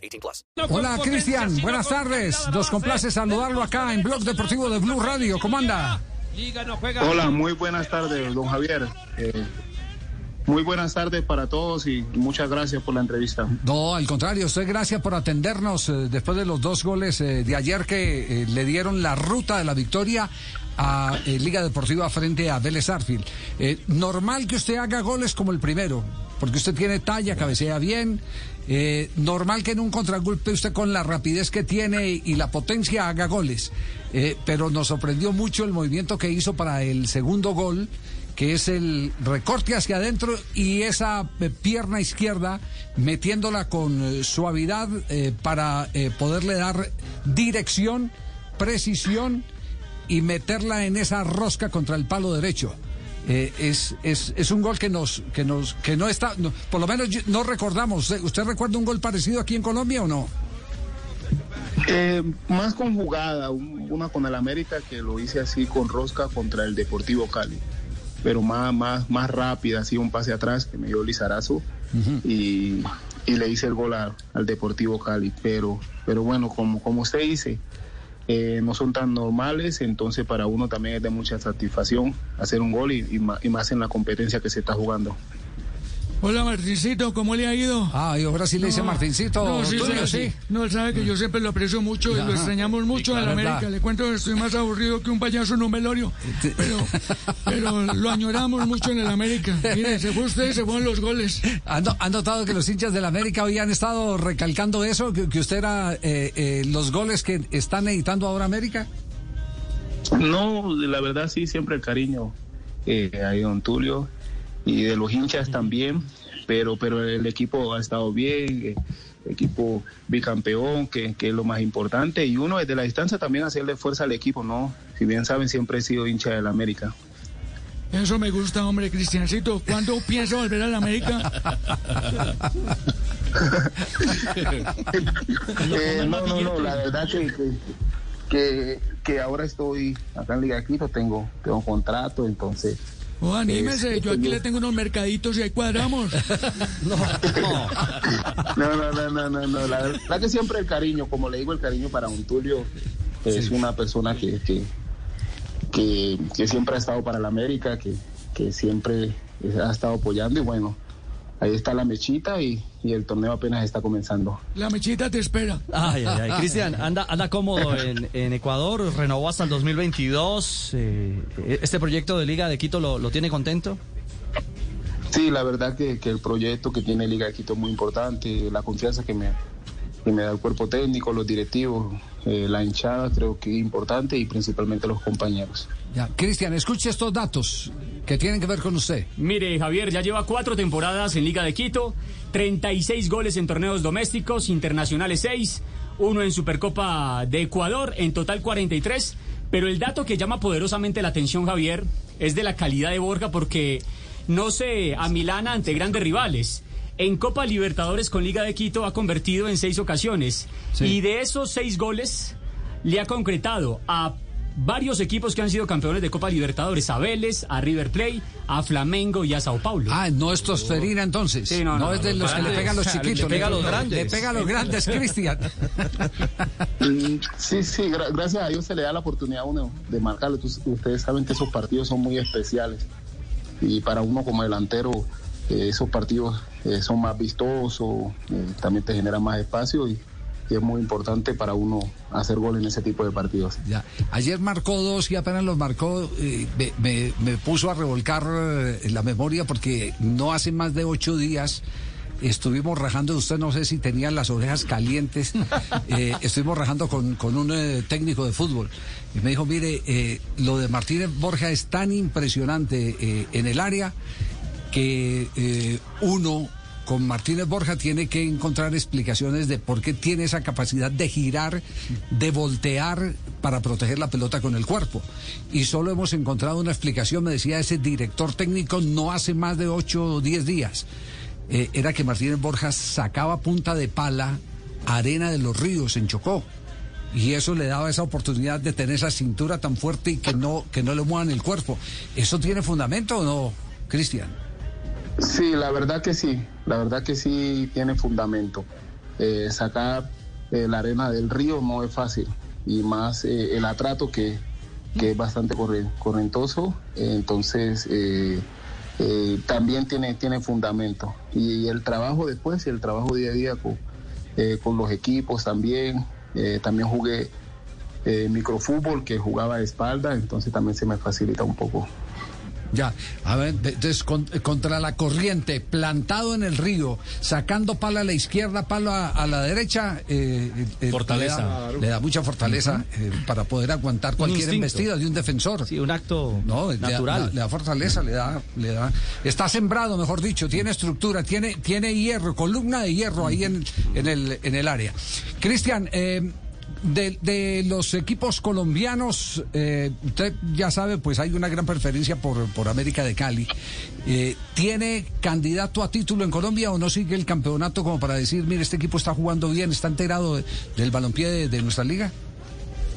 18 plus. Hola, Cristian. Buenas tardes. Nos complace saludarlo acá en Blog Deportivo de Blue Radio. ¿Cómo anda? Hola, muy buenas tardes, don Javier. Eh, muy buenas tardes para todos y muchas gracias por la entrevista. No, al contrario, usted gracias por atendernos eh, después de los dos goles eh, de ayer que eh, le dieron la ruta de la victoria a eh, Liga Deportiva frente a Vélez Arfield. Eh, normal que usted haga goles como el primero, porque usted tiene talla, cabecea bien. Eh, normal que en un contragolpe usted con la rapidez que tiene y la potencia haga goles. Eh, pero nos sorprendió mucho el movimiento que hizo para el segundo gol que es el recorte hacia adentro y esa eh, pierna izquierda metiéndola con eh, suavidad para poderle dar dirección, precisión y meterla en esa rosca contra el palo derecho. Eh, es, es, es un gol que nos que nos que no está no, por lo menos no recordamos. ¿Usted- usted recuerda un gol parecido aquí en Colombia o no Eh, más conjugada, un- una con el América que lo hice así con Rosca contra el Deportivo Cali, pero más, más, más rápida, así un pase atrás que me dio Lizarazo y, y le hice el gol a- al Deportivo Cali, pero, pero bueno, como, como usted dice, eh, no son tan normales, entonces para uno también es de mucha satisfacción hacer un gol y, y ma- y más en la competencia que se está jugando. Hola Martincito, ¿cómo le ha ido? ah y ahora sí le dice No, Martincito no, sí, Tulio, sí, sí. No, él sabe que yo siempre lo aprecio mucho y lo extrañamos mucho en la América. verdad. Le cuento que estoy más aburrido que un payaso en un velorio. Pero, pero lo añoramos mucho en el América. Mire, se fue usted se fueron los goles. ¿Han, no- han notado que los hinchas del América hoy han estado recalcando eso? Que, que usted era eh, eh, los goles que están editando ahora América. No, la verdad sí, siempre el cariño eh, a don Tulio y de los hinchas también, pero, pero el equipo ha estado bien, eh, equipo bicampeón, que, que es lo más importante, y uno desde la distancia también hacerle fuerza al equipo, ¿no? Si bien saben, siempre he sido hincha del América. Eso me gusta, hombre, Cristiancito. ¿Cuándo piensa volver a la América? Eh, no, no, no, la verdad que, que, que, ahora estoy acá en Liga de Quito, tengo, tengo contrato, entonces... Oh, anímese, yo aquí le tengo unos mercaditos y ahí cuadramos. No, no, no, no, no, no. La verdad que siempre el cariño, como le digo, el cariño para un Tulio es una persona que, que, que, que siempre ha estado para la América, que, que siempre ha estado apoyando y bueno, ahí está la mechita y, y el torneo apenas está comenzando. La mechita te espera. Ay, ay, ay. Cristian, anda, anda cómodo en, en Ecuador, renovó hasta el 2022. eh, ¿Este proyecto de Liga de Quito lo, lo tiene contento? Sí, la verdad que, que el proyecto que tiene Liga de Quito es muy importante, la confianza que me, que me da el cuerpo técnico, los directivos, eh, la hinchada creo que es importante y principalmente los compañeros. Ya. Cristian, escuche estos datos que tienen que ver con usted. Mire, Javier, ya lleva cuatro temporadas en Liga de Quito, 36 goles en torneos domésticos, internacionales 6, uno en Supercopa de Ecuador, en total 43. Pero el dato que llama poderosamente la atención, Javier, es de la calidad de Borja porque no se amilana ante grandes rivales. En Copa Libertadores con Liga de Quito ha convertido en seis ocasiones. Sí. Y de esos seis goles le ha concretado a varios equipos que han sido campeones de Copa Libertadores, a Vélez, a River Plate, a Flamengo y a Sao Paulo. Ah, no es tosferina entonces. Sí, no, no, es de los que le pegan los Le chiquitos. pega a los grandes. Le pega a los grandes, Cristian. Sí, sí, gra- gracias a Dios se le da la oportunidad a uno de marcarlo. Tú- ustedes saben que esos partidos son muy especiales y para uno como delantero eh, esos partidos eh, son más vistosos, eh, también te generan más espacio y, y es muy importante para uno hacer gol en ese tipo de partidos. Ya. Ayer marcó dos y apenas los marcó, eh, me, me- me puso a revolcar eh, la memoria porque no hace más de ocho días estuvimos rajando, usted no sé si tenía las orejas calientes, eh, estuvimos rajando con, con un eh, técnico de fútbol y me dijo, mire, eh, lo de Martínez Borja es tan impresionante eh, en el área que eh, uno con Martínez Borja tiene que encontrar explicaciones de por qué tiene esa capacidad de girar, de voltear para proteger la pelota con el cuerpo. Y solo hemos encontrado una explicación, me decía ese director técnico, no hace más de 8 o 10 días. Eh, era que Martínez Borja sacaba punta de pala arena de los ríos en Chocó. Y eso le daba esa oportunidad de tener esa cintura tan fuerte y que no, que no le muevan el cuerpo. ¿Eso tiene fundamento o no, Cristian? Sí, la verdad que sí, la verdad que sí tiene fundamento. Eh, sacar eh, la arena del río no es fácil y más eh, el atrato que, que es bastante corre- correntoso, entonces también tiene, tiene fundamento. Y, el trabajo después, el trabajo día a día con, con los equipos también, también jugué microfútbol que jugaba de espalda, entonces también se me facilita un poco. Ya, a ver, entonces con- eh, contra la corriente, plantado en el río, sacando pala a la izquierda, palo a, a la derecha, eh, eh, Fortaleza. Le da, le da mucha fortaleza eh, para poder aguantar cualquier embestida de un defensor. Sí, un acto No, le da- natural. Le, da, fortaleza, le da, le da. Está sembrado, mejor dicho, tiene estructura, tiene, tiene hierro, columna de hierro ahí en, en el, en el área. Cristian, eh, de, de los equipos colombianos, eh, usted ya sabe, pues hay una gran preferencia por, por América de Cali. Eh, ¿Tiene candidato a título en Colombia o no sigue el campeonato como para decir, mire, este equipo está jugando bien, está enterado de- del balompié de, nuestra liga?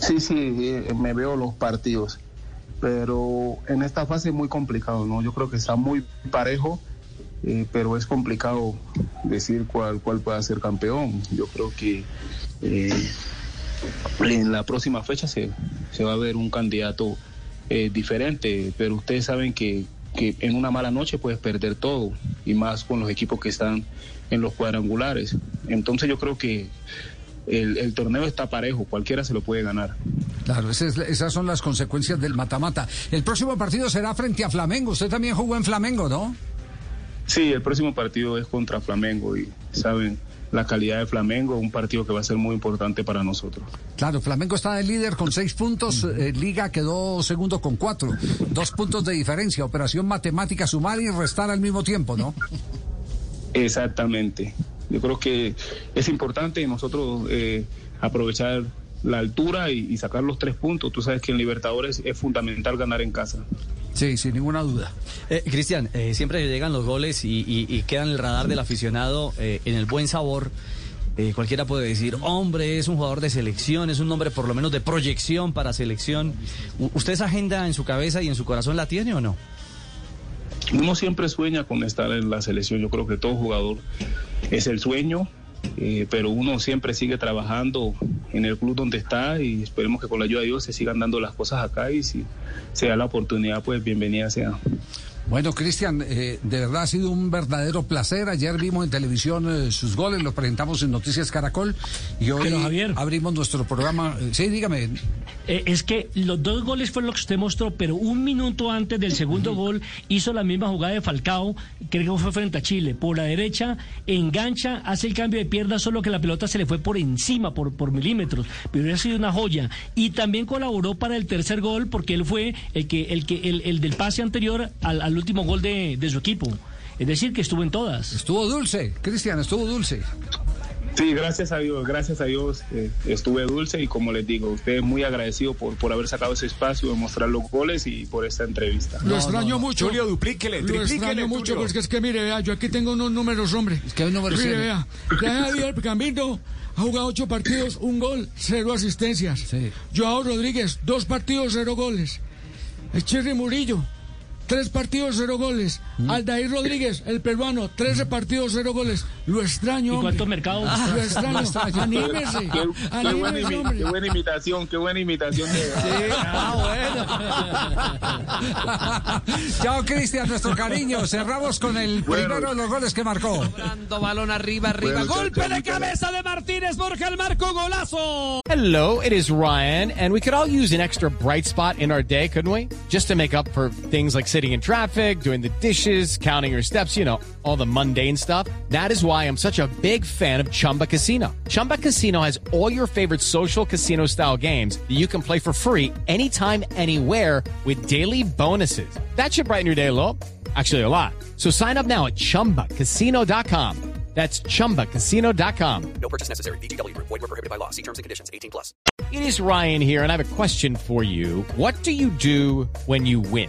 Sí, sí, eh, me veo los partidos, pero en esta fase es muy complicado, ¿no? Yo creo que está muy parejo, pero es complicado decir cuál, cuál pueda ser campeón. Yo creo que en la próxima fecha se, se va a ver un candidato eh, diferente, pero ustedes saben que, que en una mala noche puedes perder todo, y más con los equipos que están en los cuadrangulares. Entonces yo creo que el, el torneo está parejo, cualquiera se lo puede ganar. Claro, esa es- esas son las consecuencias del mata-mata. El próximo partido será frente a Flamengo. Usted también jugó en Flamengo, ¿no? Sí, el próximo partido es contra Flamengo y saben la calidad de Flamengo, un partido que va a ser muy importante para nosotros. Claro, Flamengo está de líder con seis puntos, eh, Liga quedó segundo con cuatro, dos puntos de diferencia, operación matemática, sumar y restar al mismo tiempo, ¿no? Exactamente. Yo creo que es importante nosotros eh, aprovechar la altura y, y sacar los tres puntos. Tú sabes que en Libertadores es fundamental ganar en casa. Sí, sin ninguna duda. Eh, Cristian, eh, siempre llegan los goles y, y- y quedan en el radar del aficionado eh, en el buen sabor. Eh, cualquiera puede decir, hombre, es un jugador de selección, es un hombre por lo menos de proyección para selección. U- ¿Usted esa agenda en su cabeza y en su corazón la tiene o no? Uno siempre sueña con estar en la selección. Yo creo que todo jugador es el sueño, eh, pero uno siempre sigue trabajando en el club donde está y esperemos que con la ayuda de Dios se sigan dando las cosas acá y si se da la oportunidad, pues bienvenida sea. Bueno, Cristian, eh, de verdad ha sido un verdadero placer. Ayer vimos en televisión eh, sus goles, los presentamos en Noticias Caracol y hoy Pero, Javier. abrimos nuestro programa. Eh, sí, dígame. Eh, es que los dos goles fueron lo que usted mostró, pero un minuto antes del segundo gol hizo la misma jugada de Falcao, creo que fue frente a Chile. Por la derecha, engancha, hace el cambio de pierna, solo que la pelota se le fue por encima, por, por milímetros. Pero hubiera sido una joya. Y también colaboró para el tercer gol, porque él fue el que, el que, el, el del pase anterior al, al último gol de, de su equipo. Es decir, que estuvo en todas. Estuvo dulce, Cristian, estuvo dulce. Sí, gracias a Dios, gracias a Dios eh, estuve dulce y como les digo, usted es muy agradecido por, por haber sacado ese espacio, de mostrar los goles y por esta entrevista. Lo extraño mucho. Tulio, duplíquele, Lo extraño mucho, porque es que mire, vea, yo aquí tengo unos números, hombre. ¿Qué números Mire, vea, ya Javier Camino ha jugado ocho partidos, un gol, cero asistencias. Sí. Joao Rodríguez, dos partidos, cero goles. Cherry Murillo, tres partidos, cero goles. Mm. Aldair Rodríguez, el peruano, trece partidos, cero goles. Lo extraño, ¿Y cuántos mercados? Lo extraño. Anímese. Qué, qué buena, Anímese, imi- hombre. qué buena imitación, qué buena imitación de... Chao, Cristian, nuestro cariño. Cerramos con el Bueno. primero de los goles que marcó. Dando balón arriba, arriba. Bueno, Golpe chao, de chao, cabeza de Martínez Borja, el marco golazo. Hello, it is Ryan, and we could all use an extra bright spot in our day, couldn't we? Just to make up for things like sitting in traffic, doing the dishes, counting your steps, you know, all the mundane stuff. That is why I'm such a big fan of Chumba Casino. Chumba Casino has all your favorite social casino style games that you can play for free anytime, anywhere with daily bonuses. That should brighten your day a little. Actually, a lot. So sign up now at chumbacasino.com. That's chumbacasino.com. No purchase necessary. Group. Void were prohibited by law. See terms and conditions. 18 plus. It is Ryan here, and I have a question for you. What do you do when you win?